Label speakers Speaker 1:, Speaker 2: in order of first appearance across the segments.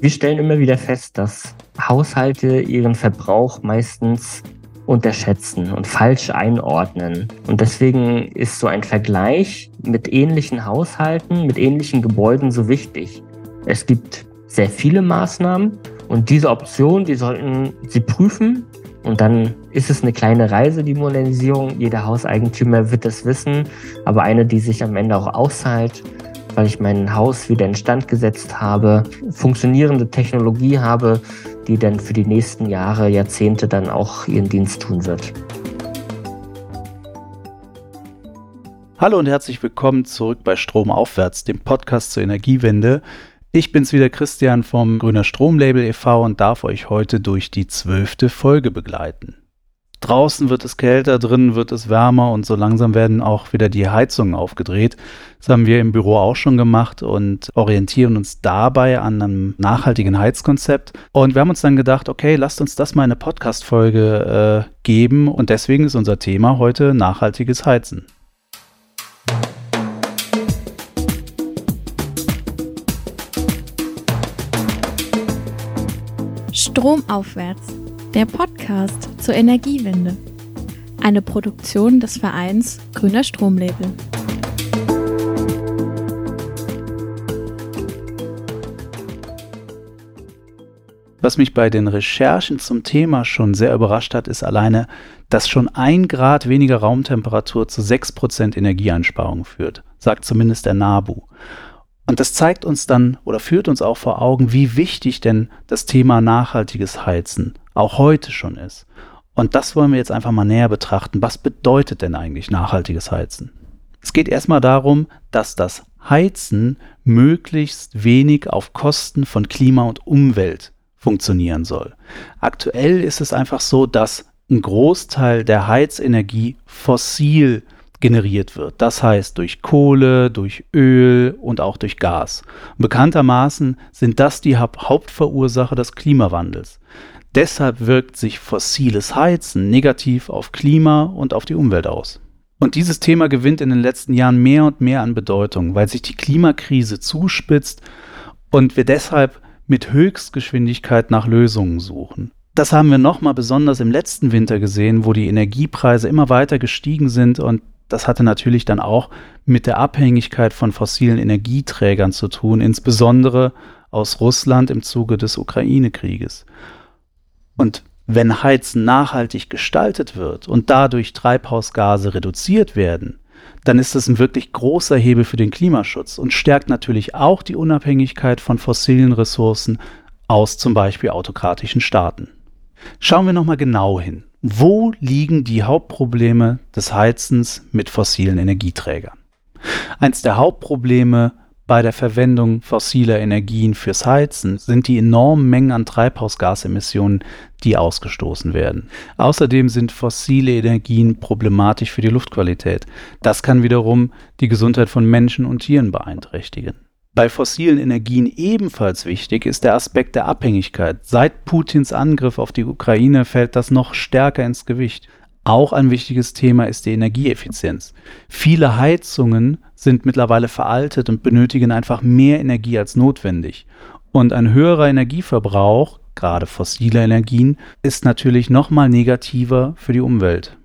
Speaker 1: Wir stellen immer wieder fest, dass Haushalte ihren Verbrauch meistens unterschätzen und falsch einordnen. Und deswegen ist so ein Vergleich mit ähnlichen Haushalten, mit ähnlichen Gebäuden so wichtig. Es gibt sehr viele Maßnahmen und diese Option, die sollten Sie prüfen. Und dann ist es eine kleine Reise, die Modernisierung. Jeder Hauseigentümer wird das wissen, aber eine, die sich am Ende auch auszahlt weil ich mein Haus wieder instand gesetzt habe, funktionierende Technologie habe, die dann für die nächsten Jahre, Jahrzehnte dann auch ihren Dienst tun wird.
Speaker 2: Hallo und herzlich willkommen zurück bei Stromaufwärts, dem Podcast zur Energiewende. Ich bin's wieder Christian vom Grüner Stromlabel e.V. und darf euch heute durch die zwölfte Folge begleiten. Draußen wird es kälter, drinnen wird es wärmer und so langsam werden auch wieder die Heizungen aufgedreht. Das haben wir im Büro auch schon gemacht und orientieren uns dabei an einem nachhaltigen Heizkonzept. Und wir haben uns dann gedacht, okay, lasst uns das mal eine Podcast-Folge äh, geben und deswegen ist unser Thema heute nachhaltiges Heizen.
Speaker 3: Stromaufwärts der Podcast zur Energiewende. Eine Produktion des Vereins Grüner Stromlabel.
Speaker 2: Was mich bei den Recherchen zum Thema schon sehr überrascht hat, ist alleine, dass schon ein Grad weniger Raumtemperatur zu 6% Energieeinsparung führt, sagt zumindest der NABU. Und das zeigt uns dann oder führt uns auch vor Augen, wie wichtig denn das Thema nachhaltiges Heizen auch heute schon ist. Und das wollen wir jetzt einfach mal näher betrachten. Was bedeutet denn eigentlich nachhaltiges Heizen? Es geht erstmal darum, dass das Heizen möglichst wenig auf Kosten von Klima und Umwelt funktionieren soll. Aktuell ist es einfach so, dass ein Großteil der Heizenergie fossil generiert wird. Das heißt durch Kohle, durch Öl und auch durch Gas. bekanntermaßen sind das die Hauptverursacher des Klimawandels. Deshalb wirkt sich fossiles Heizen negativ auf Klima und auf die Umwelt aus. Und dieses Thema gewinnt in den letzten Jahren mehr und mehr an Bedeutung, weil sich die Klimakrise zuspitzt und wir deshalb mit Höchstgeschwindigkeit nach Lösungen suchen. Das haben wir nochmal besonders im letzten Winter gesehen, wo die Energiepreise immer weiter gestiegen sind und das hatte natürlich dann auch mit der Abhängigkeit von fossilen Energieträgern zu tun, insbesondere aus Russland im Zuge des Ukraine-Krieges. Und wenn Heizen nachhaltig gestaltet wird und dadurch Treibhausgase reduziert werden, dann ist das ein wirklich großer Hebel für den Klimaschutz und stärkt natürlich auch die Unabhängigkeit von fossilen Ressourcen aus zum Beispiel autokratischen Staaten. Schauen wir nochmal genau hin. Wo liegen die Hauptprobleme des Heizens mit fossilen Energieträgern? Eins der Hauptprobleme bei der Verwendung fossiler Energien fürs Heizen sind die enormen Mengen an Treibhausgasemissionen, die ausgestoßen werden. Außerdem sind fossile Energien problematisch für die Luftqualität. Das kann wiederum die Gesundheit von Menschen und Tieren beeinträchtigen. Bei fossilen Energien ebenfalls wichtig ist der Aspekt der Abhängigkeit. Seit Putins Angriff auf die Ukraine fällt das noch stärker ins Gewicht. Auch ein wichtiges Thema ist die Energieeffizienz. Viele Heizungen sind mittlerweile veraltet und benötigen einfach mehr Energie als notwendig. Und ein höherer Energieverbrauch, gerade fossiler Energien, ist natürlich nochmal negativer für die Umwelt.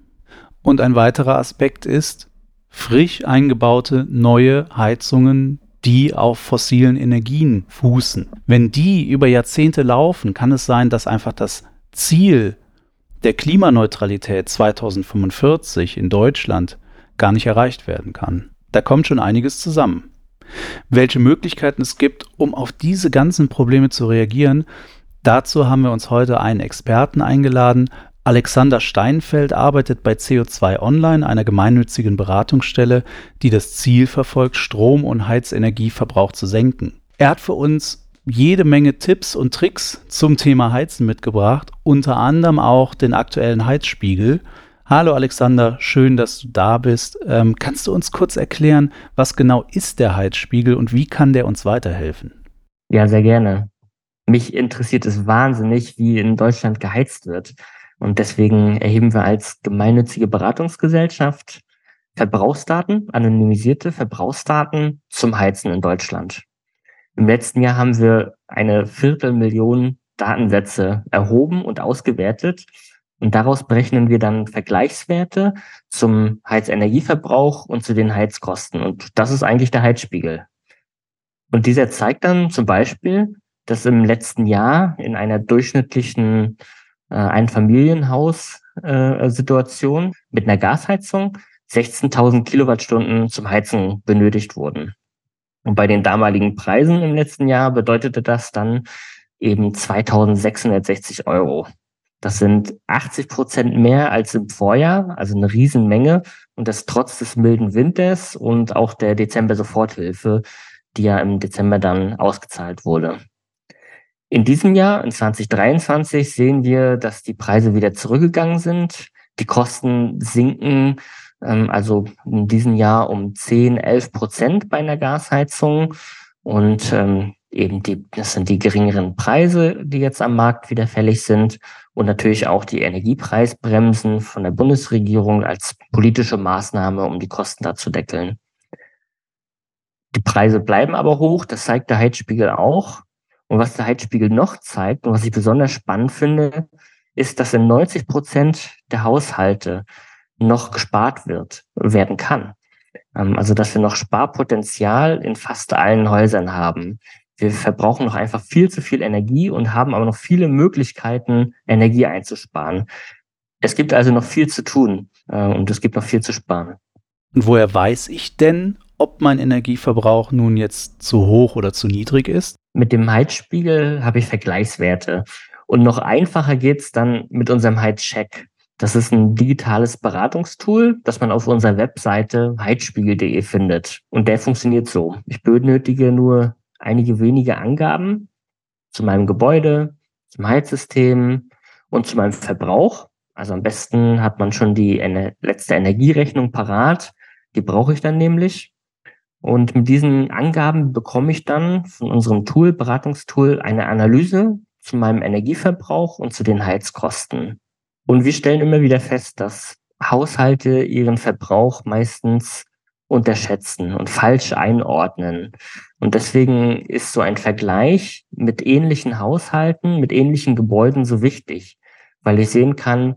Speaker 2: Und ein weiterer Aspekt ist, frisch eingebaute neue Heizungen, die auf fossilen Energien fußen. Wenn die über Jahrzehnte laufen, kann es sein, dass einfach das Ziel der Klimaneutralität 2045 in Deutschland gar nicht erreicht werden kann. Da kommt schon einiges zusammen. Welche Möglichkeiten es gibt, um auf diese ganzen Probleme zu reagieren, dazu haben wir uns heute einen Experten eingeladen. Alexander Steinfeld arbeitet bei CO2 Online, einer gemeinnützigen Beratungsstelle, die das Ziel verfolgt, Strom- und Heizenergieverbrauch zu senken. Er hat für uns jede Menge Tipps und Tricks zum Thema Heizen mitgebracht, unter anderem auch den aktuellen Heizspiegel. Hallo Alexander, schön, dass du da bist. Ähm, kannst du uns kurz erklären, was genau ist der Heizspiegel und wie kann der uns weiterhelfen?
Speaker 1: Ja, sehr gerne. Mich interessiert es wahnsinnig, wie in Deutschland geheizt wird. Und deswegen erheben wir als gemeinnützige Beratungsgesellschaft Verbrauchsdaten, anonymisierte Verbrauchsdaten zum Heizen in Deutschland. Im letzten Jahr haben wir eine Viertelmillion Datensätze erhoben und ausgewertet. Und daraus berechnen wir dann Vergleichswerte zum Heizenergieverbrauch und zu den Heizkosten. Und das ist eigentlich der Heizspiegel. Und dieser zeigt dann zum Beispiel, dass im letzten Jahr in einer durchschnittlichen äh, Einfamilienhaus-Situation äh, mit einer Gasheizung 16.000 Kilowattstunden zum Heizen benötigt wurden. Und bei den damaligen Preisen im letzten Jahr bedeutete das dann eben 2660 Euro. Das sind 80 Prozent mehr als im Vorjahr, also eine Riesenmenge. Und das trotz des milden Winters und auch der Dezember-Soforthilfe, die ja im Dezember dann ausgezahlt wurde. In diesem Jahr, in 2023, sehen wir, dass die Preise wieder zurückgegangen sind. Die Kosten sinken ähm, also in diesem Jahr um 10, 11 Prozent bei einer Gasheizung. Und ähm, eben die, das sind die geringeren Preise, die jetzt am Markt wieder fällig sind. Und natürlich auch die Energiepreisbremsen von der Bundesregierung als politische Maßnahme, um die Kosten da zu deckeln. Die Preise bleiben aber hoch, das zeigt der Heizspiegel auch. Und was der Heizspiegel noch zeigt und was ich besonders spannend finde, ist, dass in 90 Prozent der Haushalte noch gespart wird, werden kann. Ähm, also, dass wir noch Sparpotenzial in fast allen Häusern haben. Wir verbrauchen noch einfach viel zu viel Energie und haben aber noch viele Möglichkeiten, Energie einzusparen. Es gibt also noch viel zu tun äh, und es gibt noch viel zu sparen.
Speaker 2: Und woher weiß ich denn, ob mein Energieverbrauch nun jetzt zu hoch oder zu niedrig ist?
Speaker 1: Mit dem Heizspiegel habe ich Vergleichswerte. Und noch einfacher geht's dann mit unserem Heizcheck. Das ist ein digitales Beratungstool, das man auf unserer Webseite heizspiegel.de findet. Und der funktioniert so. Ich benötige nur einige wenige Angaben zu meinem Gebäude, zum Heizsystem und zu meinem Verbrauch. Also am besten hat man schon die letzte Energierechnung parat. Die brauche ich dann nämlich. Und mit diesen Angaben bekomme ich dann von unserem Tool, Beratungstool, eine Analyse zu meinem Energieverbrauch und zu den Heizkosten. Und wir stellen immer wieder fest, dass Haushalte ihren Verbrauch meistens unterschätzen und falsch einordnen. Und deswegen ist so ein Vergleich mit ähnlichen Haushalten, mit ähnlichen Gebäuden so wichtig, weil ich sehen kann,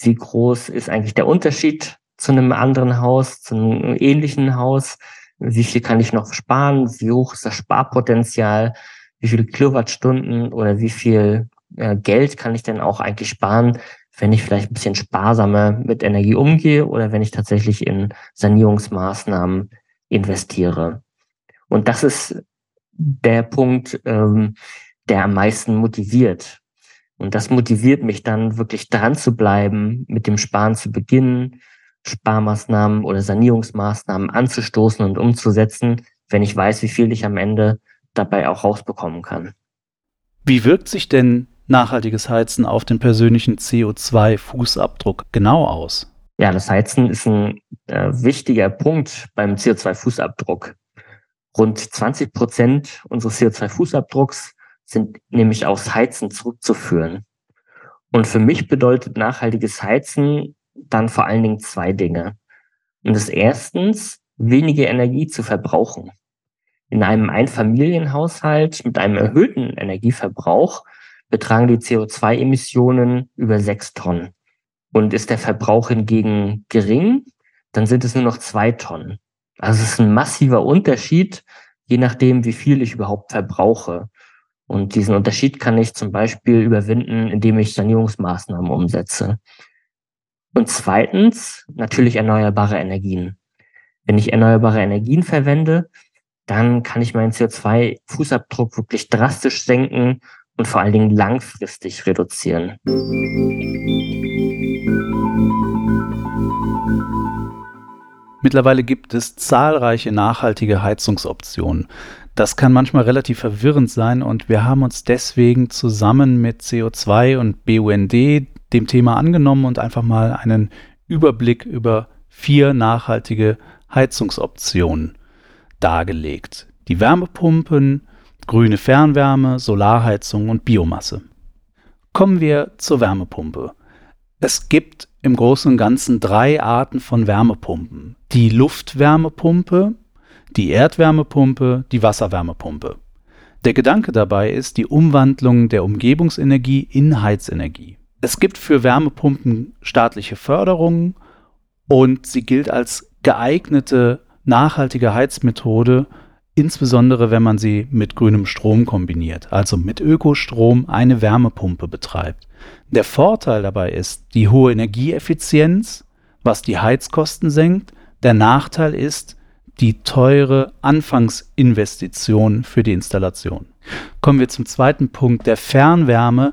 Speaker 1: wie groß ist eigentlich der Unterschied zu einem anderen Haus, zu einem ähnlichen Haus, wie viel kann ich noch sparen, wie hoch ist das Sparpotenzial, wie viele Kilowattstunden oder wie viel äh, Geld kann ich denn auch eigentlich sparen, wenn ich vielleicht ein bisschen sparsamer mit Energie umgehe oder wenn ich tatsächlich in Sanierungsmaßnahmen investiere. Und das ist der Punkt, ähm, der am meisten motiviert. Und das motiviert mich dann wirklich dran zu bleiben, mit dem Sparen zu beginnen, Sparmaßnahmen oder Sanierungsmaßnahmen anzustoßen und umzusetzen, wenn ich weiß, wie viel ich am Ende dabei auch rausbekommen kann.
Speaker 2: Wie wirkt sich denn nachhaltiges Heizen auf den persönlichen CO2-Fußabdruck genau aus?
Speaker 1: Ja, das Heizen ist ein äh, wichtiger Punkt beim CO2-Fußabdruck. Rund 20 Prozent unseres CO2-Fußabdrucks sind nämlich aufs Heizen zurückzuführen. Und für mich bedeutet nachhaltiges Heizen dann vor allen Dingen zwei Dinge. Und das erstens, weniger Energie zu verbrauchen. In einem Einfamilienhaushalt mit einem erhöhten Energieverbrauch betragen die CO2-Emissionen über sechs Tonnen. Und ist der Verbrauch hingegen gering, dann sind es nur noch zwei Tonnen. Also es ist ein massiver Unterschied, je nachdem, wie viel ich überhaupt verbrauche. Und diesen Unterschied kann ich zum Beispiel überwinden, indem ich Sanierungsmaßnahmen umsetze. Und zweitens natürlich erneuerbare Energien. Wenn ich erneuerbare Energien verwende, dann kann ich meinen CO2-Fußabdruck wirklich drastisch senken und vor allen Dingen langfristig reduzieren.
Speaker 2: Mittlerweile gibt es zahlreiche nachhaltige Heizungsoptionen. Das kann manchmal relativ verwirrend sein und wir haben uns deswegen zusammen mit CO2 und BUND dem Thema angenommen und einfach mal einen Überblick über vier nachhaltige Heizungsoptionen dargelegt. Die Wärmepumpen, grüne Fernwärme, Solarheizung und Biomasse. Kommen wir zur Wärmepumpe. Es gibt im Großen und Ganzen drei Arten von Wärmepumpen. Die Luftwärmepumpe, die Erdwärmepumpe, die Wasserwärmepumpe. Der Gedanke dabei ist die Umwandlung der Umgebungsenergie in Heizenergie. Es gibt für Wärmepumpen staatliche Förderungen und sie gilt als geeignete nachhaltige Heizmethode, insbesondere wenn man sie mit grünem Strom kombiniert, also mit Ökostrom eine Wärmepumpe betreibt. Der Vorteil dabei ist die hohe Energieeffizienz, was die Heizkosten senkt. Der Nachteil ist die teure Anfangsinvestition für die Installation. Kommen wir zum zweiten Punkt der Fernwärme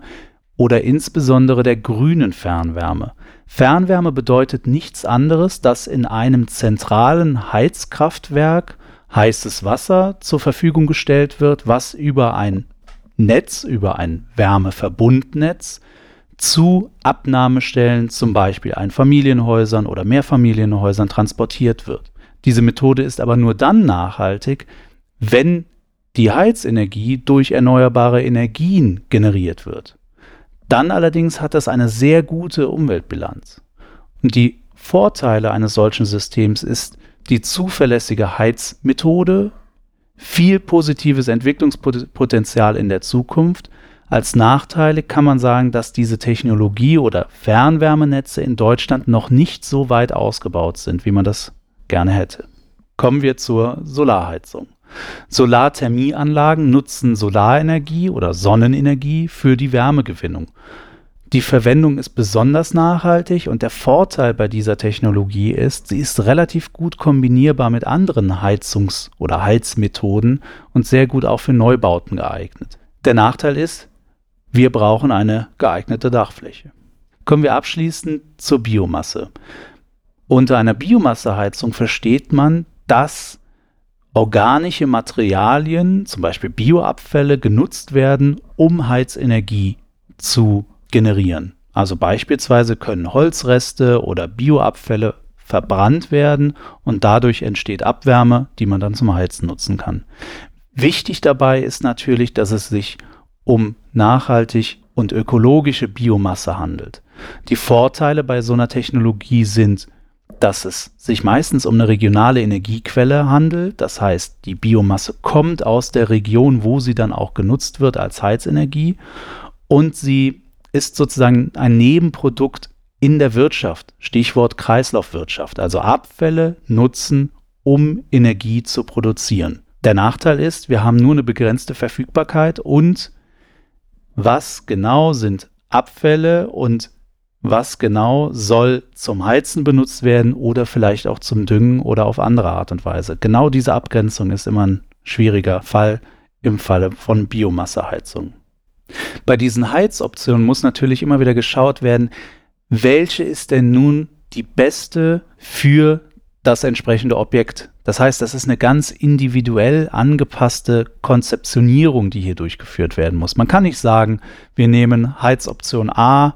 Speaker 2: oder insbesondere der grünen Fernwärme. Fernwärme bedeutet nichts anderes, dass in einem zentralen Heizkraftwerk heißes Wasser zur Verfügung gestellt wird, was über ein Netz, über ein Wärmeverbundnetz zu Abnahmestellen, zum Beispiel Einfamilienhäusern oder Mehrfamilienhäusern, transportiert wird. Diese Methode ist aber nur dann nachhaltig, wenn die Heizenergie durch erneuerbare Energien generiert wird. Dann allerdings hat das eine sehr gute Umweltbilanz. Und die Vorteile eines solchen Systems ist die zuverlässige Heizmethode, viel positives Entwicklungspotenzial in der Zukunft. Als Nachteile kann man sagen, dass diese Technologie oder Fernwärmenetze in Deutschland noch nicht so weit ausgebaut sind, wie man das gerne hätte. Kommen wir zur Solarheizung. Solarthermieanlagen nutzen Solarenergie oder Sonnenenergie für die Wärmegewinnung. Die Verwendung ist besonders nachhaltig und der Vorteil bei dieser Technologie ist, sie ist relativ gut kombinierbar mit anderen Heizungs- oder Heizmethoden und sehr gut auch für Neubauten geeignet. Der Nachteil ist, wir brauchen eine geeignete Dachfläche. Kommen wir abschließend zur Biomasse. Unter einer Biomasseheizung versteht man, dass organische Materialien, zum Beispiel Bioabfälle, genutzt werden, um Heizenergie zu generieren. Also beispielsweise können Holzreste oder Bioabfälle verbrannt werden und dadurch entsteht Abwärme, die man dann zum Heizen nutzen kann. Wichtig dabei ist natürlich, dass es sich um nachhaltig und ökologische Biomasse handelt. Die Vorteile bei so einer Technologie sind dass es sich meistens um eine regionale Energiequelle handelt. Das heißt, die Biomasse kommt aus der Region, wo sie dann auch genutzt wird als Heizenergie. Und sie ist sozusagen ein Nebenprodukt in der Wirtschaft. Stichwort Kreislaufwirtschaft. Also Abfälle nutzen, um Energie zu produzieren. Der Nachteil ist, wir haben nur eine begrenzte Verfügbarkeit und was genau sind Abfälle und was genau soll zum Heizen benutzt werden oder vielleicht auch zum Düngen oder auf andere Art und Weise. Genau diese Abgrenzung ist immer ein schwieriger Fall im Falle von Biomasseheizung. Bei diesen Heizoptionen muss natürlich immer wieder geschaut werden, welche ist denn nun die beste für das entsprechende Objekt. Das heißt, das ist eine ganz individuell angepasste Konzeptionierung, die hier durchgeführt werden muss. Man kann nicht sagen, wir nehmen Heizoption A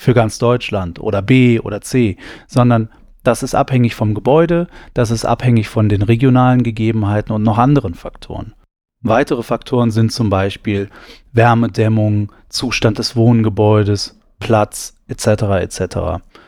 Speaker 2: für ganz Deutschland oder B oder C, sondern das ist abhängig vom Gebäude, das ist abhängig von den regionalen Gegebenheiten und noch anderen Faktoren. Weitere Faktoren sind zum Beispiel Wärmedämmung, Zustand des Wohngebäudes, Platz etc. etc.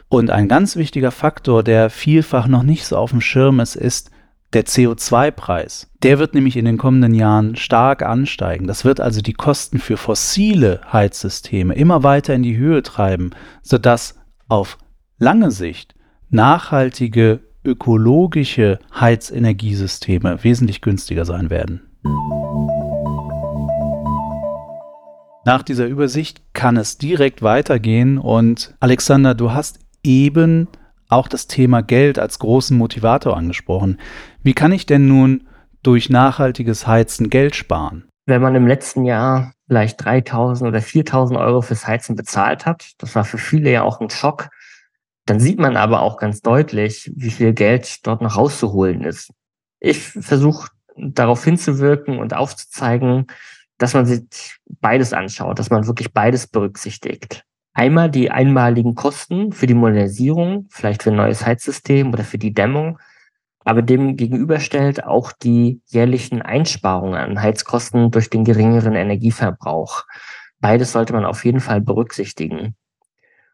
Speaker 2: Und ein ganz wichtiger Faktor, der vielfach noch nicht so auf dem Schirm ist, ist der CO2-Preis, der wird nämlich in den kommenden Jahren stark ansteigen. Das wird also die Kosten für fossile Heizsysteme immer weiter in die Höhe treiben, sodass auf lange Sicht nachhaltige ökologische Heizenergiesysteme wesentlich günstiger sein werden. Nach dieser Übersicht kann es direkt weitergehen und Alexander, du hast eben auch das Thema Geld als großen Motivator angesprochen. Wie kann ich denn nun durch nachhaltiges Heizen Geld sparen?
Speaker 1: Wenn man im letzten Jahr vielleicht 3000 oder 4000 Euro fürs Heizen bezahlt hat, das war für viele ja auch ein Schock, dann sieht man aber auch ganz deutlich, wie viel Geld dort noch rauszuholen ist. Ich versuche darauf hinzuwirken und aufzuzeigen, dass man sich beides anschaut, dass man wirklich beides berücksichtigt. Einmal die einmaligen Kosten für die Modernisierung, vielleicht für ein neues Heizsystem oder für die Dämmung, aber dem gegenüberstellt auch die jährlichen Einsparungen an Heizkosten durch den geringeren Energieverbrauch. Beides sollte man auf jeden Fall berücksichtigen.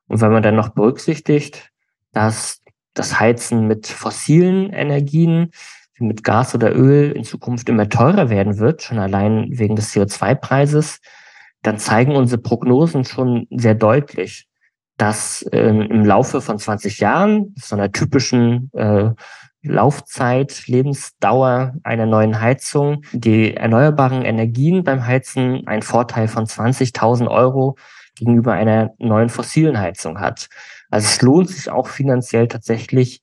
Speaker 1: Und wenn man dann noch berücksichtigt, dass das Heizen mit fossilen Energien die mit Gas oder Öl in Zukunft immer teurer werden wird, schon allein wegen des CO2-Preises, dann zeigen unsere Prognosen schon sehr deutlich, dass äh, im Laufe von 20 Jahren, so einer typischen äh, Laufzeit, Lebensdauer einer neuen Heizung, die erneuerbaren Energien beim Heizen einen Vorteil von 20.000 Euro gegenüber einer neuen fossilen Heizung hat. Also es lohnt sich auch finanziell tatsächlich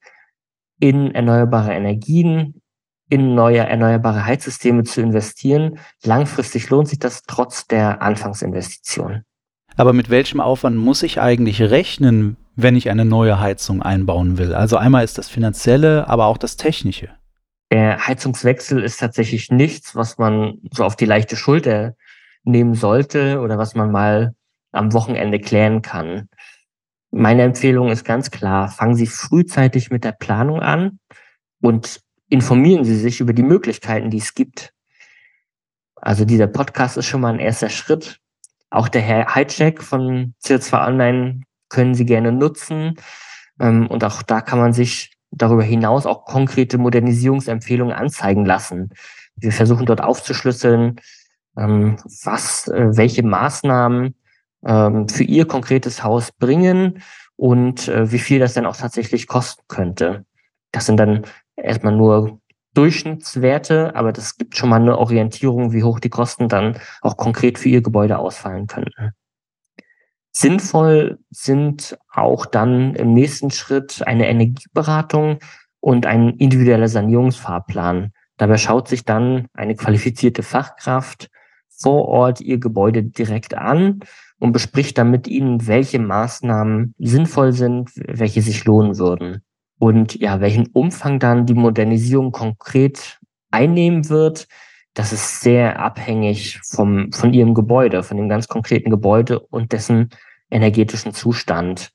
Speaker 1: in erneuerbare Energien, in neue erneuerbare Heizsysteme zu investieren. Langfristig lohnt sich das trotz der Anfangsinvestition.
Speaker 2: Aber mit welchem Aufwand muss ich eigentlich rechnen, wenn ich eine neue Heizung einbauen will? Also einmal ist das finanzielle, aber auch das technische.
Speaker 1: Der Heizungswechsel ist tatsächlich nichts, was man so auf die leichte Schulter nehmen sollte oder was man mal am Wochenende klären kann. Meine Empfehlung ist ganz klar, fangen Sie frühzeitig mit der Planung an und informieren Sie sich über die Möglichkeiten, die es gibt. Also dieser Podcast ist schon mal ein erster Schritt. Auch der Herr Hijack von CO2 Online können Sie gerne nutzen. Ähm, und auch da kann man sich darüber hinaus auch konkrete Modernisierungsempfehlungen anzeigen lassen. Wir versuchen dort aufzuschlüsseln, ähm, was, äh, welche Maßnahmen ähm, für ihr konkretes Haus bringen und äh, wie viel das dann auch tatsächlich kosten könnte. Das sind dann erstmal nur Durchschnittswerte, aber das gibt schon mal eine Orientierung, wie hoch die Kosten dann auch konkret für ihr Gebäude ausfallen könnten. Sinnvoll sind auch dann im nächsten Schritt eine Energieberatung und ein individueller Sanierungsfahrplan. Dabei schaut sich dann eine qualifizierte Fachkraft vor Ort ihr Gebäude direkt an und bespricht dann mit ihnen, welche Maßnahmen sinnvoll sind, welche sich lohnen würden. Und ja, welchen Umfang dann die Modernisierung konkret einnehmen wird, das ist sehr abhängig vom, von ihrem Gebäude, von dem ganz konkreten Gebäude und dessen energetischen Zustand.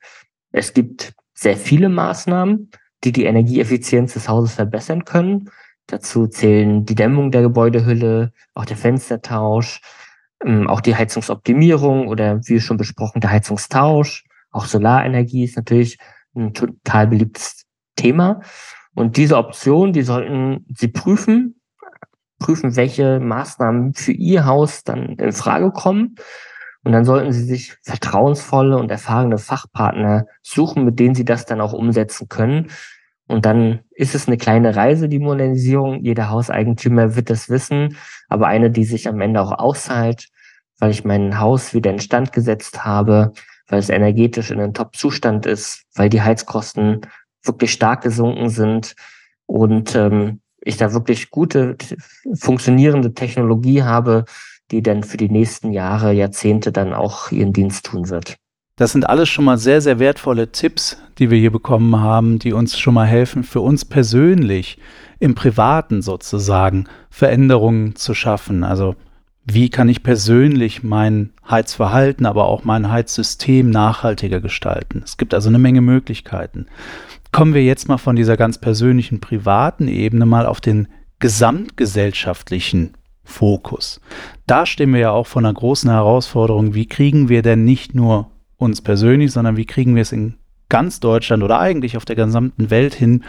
Speaker 1: Es gibt sehr viele Maßnahmen, die die Energieeffizienz des Hauses verbessern können. Dazu zählen die Dämmung der Gebäudehülle, auch der Fenstertausch, ähm, auch die Heizungsoptimierung oder wie schon besprochen, der Heizungstausch. Auch Solarenergie ist natürlich ein total beliebtes Thema. Und diese Option, die sollten Sie prüfen, prüfen, welche Maßnahmen für Ihr Haus dann in Frage kommen. Und dann sollten Sie sich vertrauensvolle und erfahrene Fachpartner suchen, mit denen Sie das dann auch umsetzen können. Und dann ist es eine kleine Reise, die Modernisierung. Jeder Hauseigentümer wird das wissen, aber eine, die sich am Ende auch auszahlt, weil ich mein Haus wieder in Stand gesetzt habe, weil es energetisch in einem Top-Zustand ist, weil die Heizkosten wirklich stark gesunken sind und ähm, ich da wirklich gute, funktionierende Technologie habe, die dann für die nächsten Jahre, Jahrzehnte dann auch ihren Dienst tun wird.
Speaker 2: Das sind alles schon mal sehr, sehr wertvolle Tipps, die wir hier bekommen haben, die uns schon mal helfen, für uns persönlich im Privaten sozusagen Veränderungen zu schaffen. Also wie kann ich persönlich mein Heizverhalten, aber auch mein Heizsystem nachhaltiger gestalten. Es gibt also eine Menge Möglichkeiten. Kommen wir jetzt mal von dieser ganz persönlichen privaten Ebene mal auf den gesamtgesellschaftlichen Fokus. Da stehen wir ja auch vor einer großen Herausforderung, wie kriegen wir denn nicht nur uns persönlich, sondern wie kriegen wir es in ganz Deutschland oder eigentlich auf der gesamten Welt hin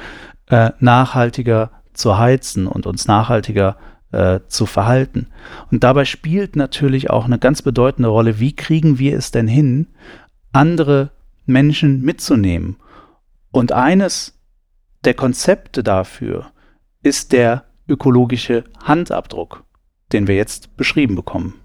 Speaker 2: äh, nachhaltiger zu heizen und uns nachhaltiger äh, zu verhalten. Und dabei spielt natürlich auch eine ganz bedeutende Rolle, wie kriegen wir es denn hin, andere Menschen mitzunehmen und eines der Konzepte dafür ist der ökologische Handabdruck, den wir jetzt beschrieben bekommen.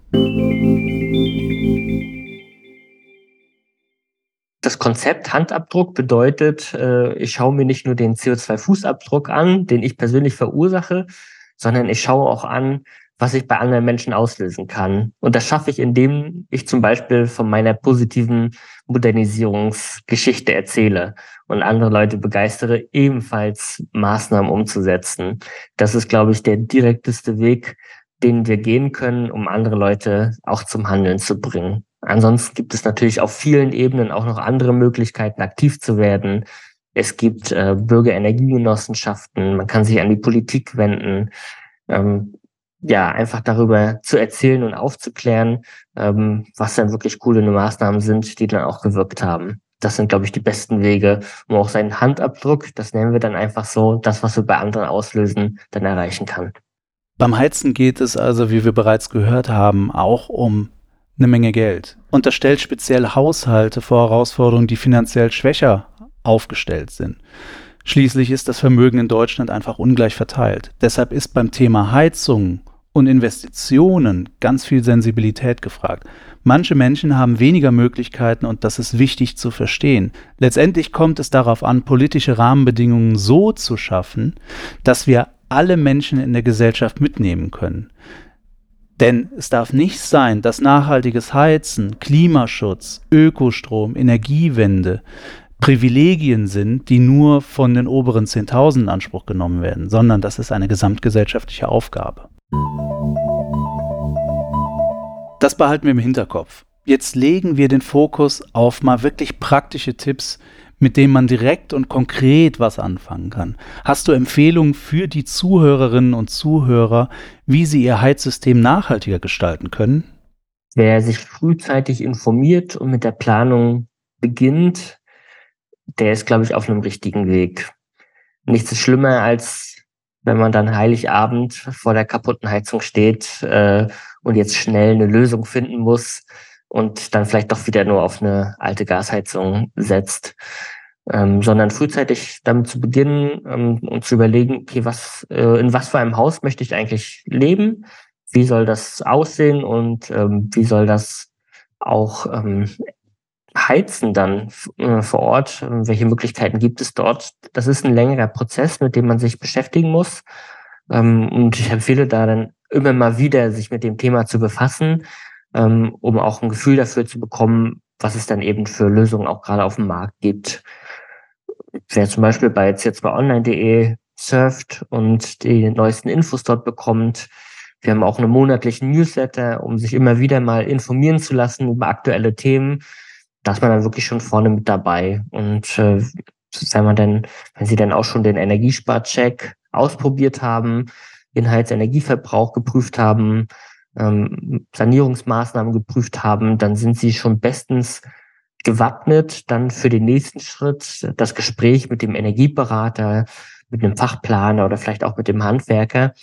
Speaker 1: Das Konzept Handabdruck bedeutet, äh, ich schaue mir nicht nur den CO2-Fußabdruck an, den ich persönlich verursache, sondern ich schaue auch an, was ich bei anderen Menschen auslösen kann. Und das schaffe ich, indem ich zum Beispiel von meiner positiven Modernisierungsgeschichte erzähle und andere Leute begeistere, ebenfalls Maßnahmen umzusetzen. Das ist, glaube ich, der direkteste Weg, den wir gehen können, um andere Leute auch zum Handeln zu bringen. Ansonsten gibt es natürlich auf vielen Ebenen auch noch andere Möglichkeiten, aktiv zu werden. Es gibt äh, Bürgerenergiegenossenschaften, man kann sich an die Politik wenden. Ähm, ja, einfach darüber zu erzählen und aufzuklären, ähm, was dann wirklich coole Maßnahmen sind, die dann auch gewirkt haben. das sind, glaube ich, die besten Wege, um auch seinen Handabdruck, das nennen wir dann einfach so, das, was wir bei anderen auslösen, dann erreichen kann.
Speaker 2: Beim Heizen geht es also, wie wir bereits gehört haben, auch um eine Menge Geld. Und das stellt speziell Haushalte vor Herausforderungen, die finanziell schwächer aufgestellt sind. Schließlich ist das Vermögen in Deutschland einfach ungleich verteilt. Deshalb ist beim Thema Heizung und Investitionen ganz viel Sensibilität gefragt. Manche Menschen haben weniger Möglichkeiten und das ist wichtig zu verstehen. Letztendlich kommt es darauf an, politische Rahmenbedingungen so zu schaffen, dass wir alle Menschen in der Gesellschaft mitnehmen können. Denn es darf nicht sein, dass nachhaltiges Heizen, Klimaschutz, Ökostrom, Energiewende Privilegien sind, die nur von den oberen 10.000 in Anspruch genommen werden, sondern das ist eine gesamtgesellschaftliche Aufgabe. Das behalten wir im Hinterkopf. Jetzt legen wir den Fokus auf mal wirklich praktische Tipps, mit denen man direkt und konkret was anfangen kann. Hast du Empfehlungen für die Zuhörerinnen und Zuhörer, wie sie ihr Heizsystem nachhaltiger gestalten können?
Speaker 1: Wer sich frühzeitig informiert und mit der Planung beginnt, der ist, glaube ich, auf einem richtigen Weg. Nichts ist schlimmer, als wenn man dann Heiligabend vor der kaputten Heizung steht äh, und jetzt schnell eine Lösung finden muss und dann vielleicht doch wieder nur auf eine alte Gasheizung setzt. Ähm, sondern frühzeitig damit zu beginnen ähm, und zu überlegen, okay, was, äh, in was für einem Haus möchte ich eigentlich leben? Wie soll das aussehen und ähm, wie soll das auch ähm, heizen dann äh, vor Ort? Welche Möglichkeiten gibt es dort? Das ist ein längerer Prozess, mit dem man sich beschäftigen muss. Ähm, und ich empfehle da dann immer mal wieder, sich mit dem Thema zu befassen, ähm, um auch ein Gefühl dafür zu bekommen, was es dann eben für Lösungen auch gerade auf dem Markt gibt. Wer zum Beispiel bei jetzt bei online.de surft und die neuesten Infos dort bekommt, wir haben auch einen monatlichen Newsletter, um sich immer wieder mal informieren zu lassen über aktuelle Themen. Da ist man dann wirklich schon vorne mit dabei. Und äh, wenn man dann, wenn Sie dann auch schon den Energiesparcheck ausprobiert haben, Inhaltsenergieverbrauch geprüft haben, ähm, Sanierungsmaßnahmen geprüft haben, dann sind sie schon bestens gewappnet dann für den nächsten Schritt, das Gespräch mit dem Energieberater, mit einem Fachplaner oder vielleicht auch mit dem Handwerker,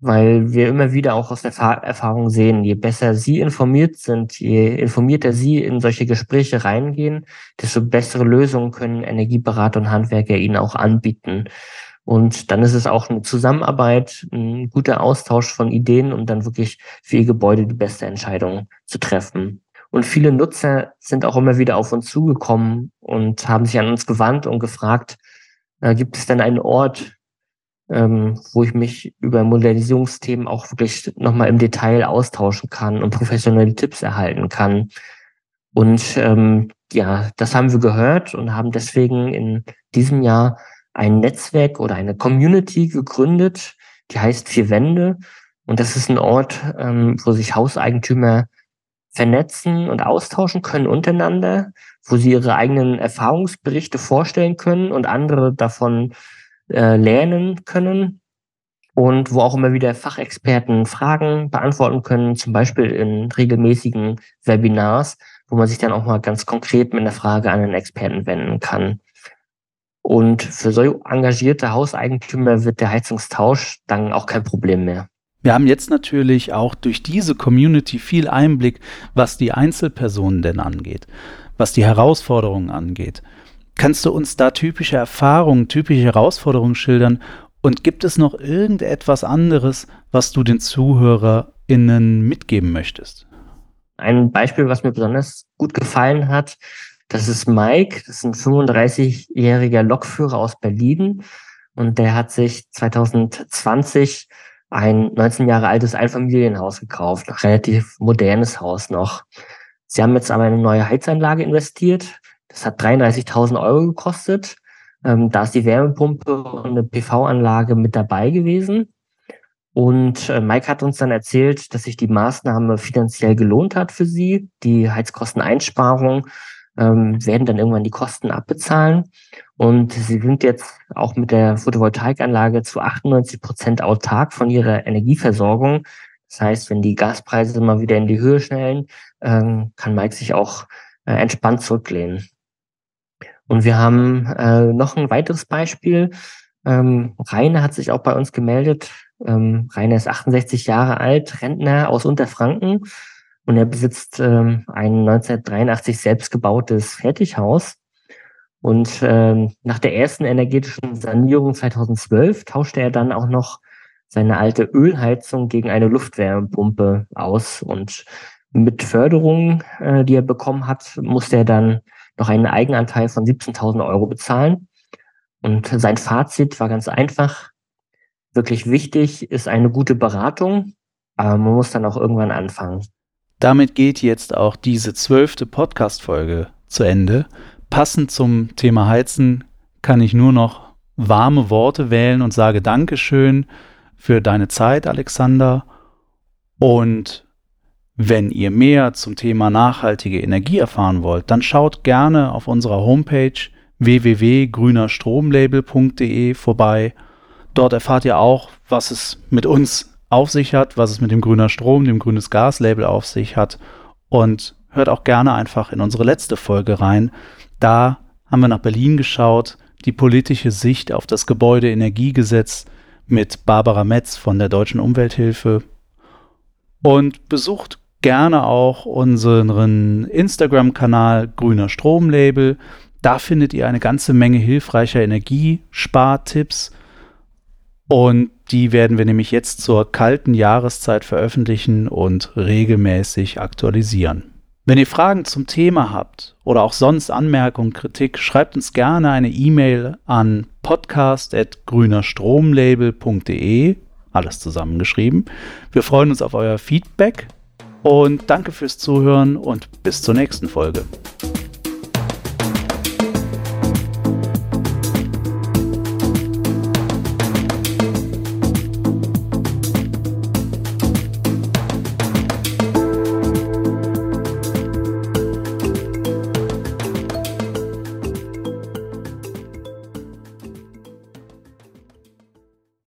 Speaker 1: weil wir immer wieder auch aus der Erfahrung sehen, je besser Sie informiert sind, je informierter Sie in solche Gespräche reingehen, desto bessere Lösungen können Energieberater und Handwerker Ihnen auch anbieten. Und dann ist es auch eine Zusammenarbeit, ein guter Austausch von Ideen, um dann wirklich für ihr Gebäude die beste Entscheidung zu treffen. Und viele Nutzer sind auch immer wieder auf uns zugekommen und haben sich an uns gewandt und gefragt, äh, gibt es denn einen Ort, ähm, wo ich mich über Modernisierungsthemen auch wirklich nochmal im Detail austauschen kann und professionelle Tipps erhalten kann. Und ähm, ja, das haben wir gehört und haben deswegen in diesem Jahr ein Netzwerk oder eine Community gegründet, die heißt Vier Wände. Und das ist ein Ort, ähm, wo sich Hauseigentümer vernetzen und austauschen können untereinander, wo sie ihre eigenen Erfahrungsberichte vorstellen können und andere davon äh, lernen können und wo auch immer wieder Fachexperten Fragen beantworten können, zum Beispiel in regelmäßigen Webinars, wo man sich dann auch mal ganz konkret mit einer Frage an einen Experten wenden kann. Und für so engagierte Hauseigentümer wird der Heizungstausch dann auch kein Problem mehr.
Speaker 2: Wir haben jetzt natürlich auch durch diese Community viel Einblick, was die Einzelpersonen denn angeht, was die Herausforderungen angeht. Kannst du uns da typische Erfahrungen, typische Herausforderungen schildern? Und gibt es noch irgendetwas anderes, was du den ZuhörerInnen mitgeben möchtest?
Speaker 1: Ein Beispiel, was mir besonders gut gefallen hat, das ist Mike, das ist ein 35-jähriger Lokführer aus Berlin und der hat sich 2020 ein 19 Jahre altes Einfamilienhaus gekauft, ein relativ modernes Haus noch. Sie haben jetzt aber eine neue Heizanlage investiert. Das hat 33.000 Euro gekostet. Ähm, da ist die Wärmepumpe und eine PV-Anlage mit dabei gewesen. Und äh, Mike hat uns dann erzählt, dass sich die Maßnahme finanziell gelohnt hat für sie. Die Heizkosteneinsparung ähm, werden dann irgendwann die Kosten abbezahlen. Und sie sind jetzt auch mit der Photovoltaikanlage zu 98 Prozent autark von ihrer Energieversorgung. Das heißt, wenn die Gaspreise mal wieder in die Höhe schnellen, ähm, kann Mike sich auch äh, entspannt zurücklehnen. Und wir haben äh, noch ein weiteres Beispiel. Ähm, Rainer hat sich auch bei uns gemeldet. Ähm, Rainer ist 68 Jahre alt, Rentner aus Unterfranken und er besitzt ähm, ein 1983 selbst gebautes Fertighaus. Und ähm, nach der ersten energetischen Sanierung 2012 tauschte er dann auch noch seine alte Ölheizung gegen eine Luftwärmepumpe aus. Und mit Förderung, äh, die er bekommen hat, musste er dann noch einen Eigenanteil von 17.000 Euro bezahlen. Und sein Fazit war ganz einfach. Wirklich wichtig ist eine gute Beratung, aber man muss dann auch irgendwann anfangen.
Speaker 2: Damit geht jetzt auch diese zwölfte Podcast-Folge zu Ende. Passend zum Thema Heizen kann ich nur noch warme Worte wählen und sage Dankeschön für deine Zeit, Alexander. Und wenn ihr mehr zum Thema nachhaltige Energie erfahren wollt, dann schaut gerne auf unserer Homepage www.grünerstromlabel.de vorbei. Dort erfahrt ihr auch, was es mit uns auf sich hat, was es mit dem grüner Strom, dem grünes Gas-Label auf sich hat. Und hört auch gerne einfach in unsere letzte Folge rein. Da haben wir nach Berlin geschaut, die politische Sicht auf das Gebäudeenergiegesetz mit Barbara Metz von der Deutschen Umwelthilfe. Und besucht gerne auch unseren Instagram-Kanal Grüner Stromlabel. Da findet ihr eine ganze Menge hilfreicher Energiespartipps. Und die werden wir nämlich jetzt zur kalten Jahreszeit veröffentlichen und regelmäßig aktualisieren. Wenn ihr Fragen zum Thema habt oder auch sonst Anmerkungen, Kritik, schreibt uns gerne eine E-Mail an podcast.grünerstromlabel.de, alles zusammengeschrieben. Wir freuen uns auf euer Feedback und danke fürs Zuhören und bis zur nächsten Folge.